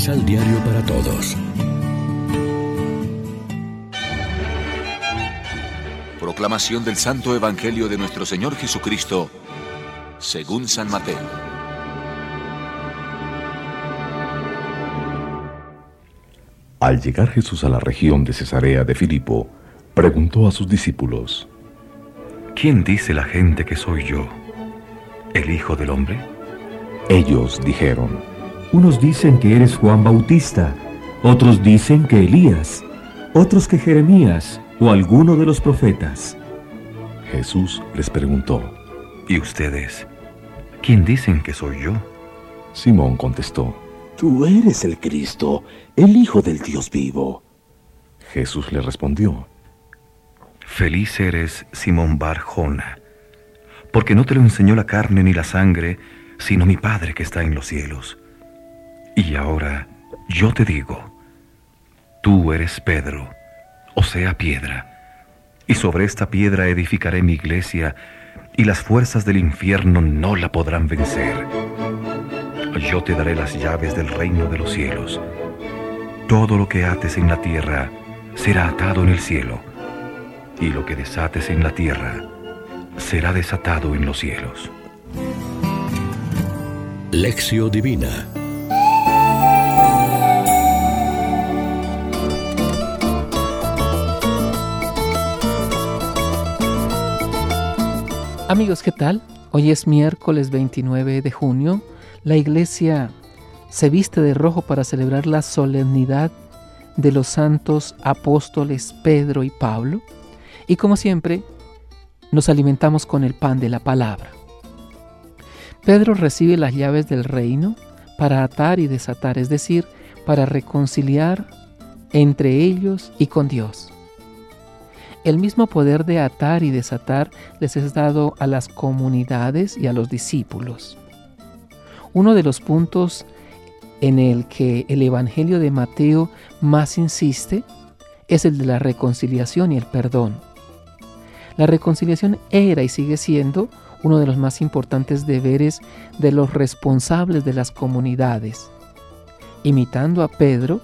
Misal Diario para Todos. Proclamación del Santo Evangelio de nuestro Señor Jesucristo, según San Mateo. Al llegar Jesús a la región de Cesarea de Filipo, preguntó a sus discípulos, ¿Quién dice la gente que soy yo? ¿El Hijo del Hombre? Ellos dijeron, Unos dicen que eres Juan Bautista, otros dicen que Elías, otros que Jeremías o alguno de los profetas. Jesús les preguntó, ¿Y ustedes? ¿Quién dicen que soy yo? Simón contestó, Tú eres el Cristo, el Hijo del Dios vivo. Jesús le respondió, Feliz eres, Simón Barjona, porque no te lo enseñó la carne ni la sangre, sino mi Padre que está en los cielos. Y ahora yo te digo, tú eres Pedro, o sea, piedra, y sobre esta piedra edificaré mi iglesia, y las fuerzas del infierno no la podrán vencer. Yo te daré las llaves del reino de los cielos. Todo lo que ates en la tierra será atado en el cielo y lo que desates en la tierra será desatado en los cielos. Lección Divina Amigos, ¿qué tal? Hoy es miércoles 29 de junio. La iglesia se viste de rojo para celebrar la solemnidad de los santos apóstoles Pedro y Pablo. Y como siempre, nos alimentamos con el pan de la palabra. Pedro recibe las llaves del reino para atar y desatar, es decir, para reconciliar entre ellos y con Dios. El mismo poder de atar y desatar les es dado a las comunidades y a los discípulos. Uno de los puntos en el que el Evangelio de Mateo más insiste es el de la reconciliación y el perdón. La reconciliación era y sigue siendo uno de los más importantes deberes de los responsables de las comunidades. Imitando a Pedro,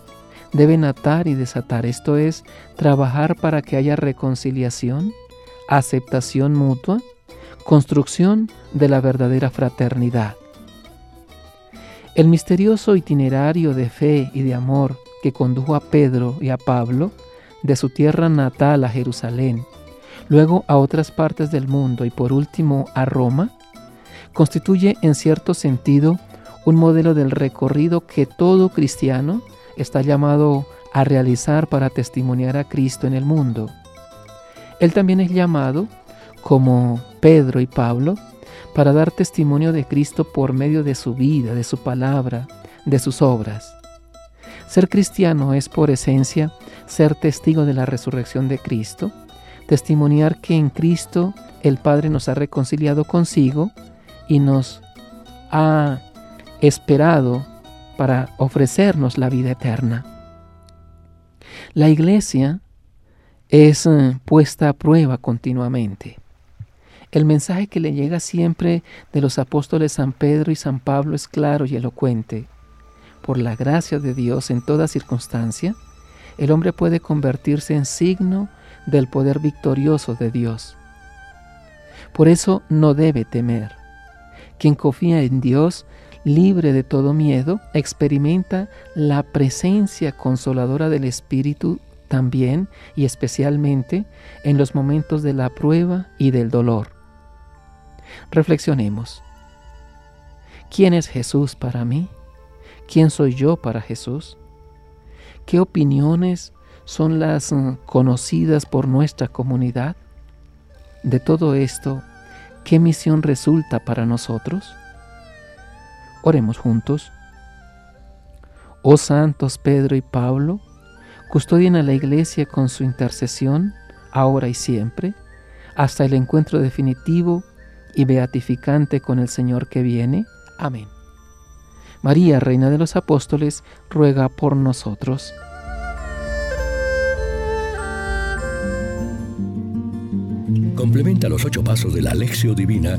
deben atar y desatar, esto es, trabajar para que haya reconciliación, aceptación mutua, construcción de la verdadera fraternidad. El misterioso itinerario de fe y de amor que condujo a Pedro y a Pablo de su tierra natal a Jerusalén luego a otras partes del mundo y por último a Roma, constituye en cierto sentido un modelo del recorrido que todo cristiano está llamado a realizar para testimoniar a Cristo en el mundo. Él también es llamado, como Pedro y Pablo, para dar testimonio de Cristo por medio de su vida, de su palabra, de sus obras. Ser cristiano es por esencia ser testigo de la resurrección de Cristo, testimoniar que en Cristo el Padre nos ha reconciliado consigo y nos ha esperado para ofrecernos la vida eterna. La iglesia es eh, puesta a prueba continuamente. El mensaje que le llega siempre de los apóstoles San Pedro y San Pablo es claro y elocuente. Por la gracia de Dios en toda circunstancia, el hombre puede convertirse en signo del poder victorioso de Dios. Por eso no debe temer. Quien confía en Dios, libre de todo miedo, experimenta la presencia consoladora del Espíritu también y especialmente en los momentos de la prueba y del dolor. Reflexionemos. ¿Quién es Jesús para mí? ¿Quién soy yo para Jesús? ¿Qué opiniones son las mm, conocidas por nuestra comunidad? De todo esto, ¿qué misión resulta para nosotros? Oremos juntos. Oh santos Pedro y Pablo, custodien a la iglesia con su intercesión, ahora y siempre, hasta el encuentro definitivo y beatificante con el Señor que viene. Amén. María, Reina de los Apóstoles, ruega por nosotros. Complementa los ocho pasos de la Alexio Divina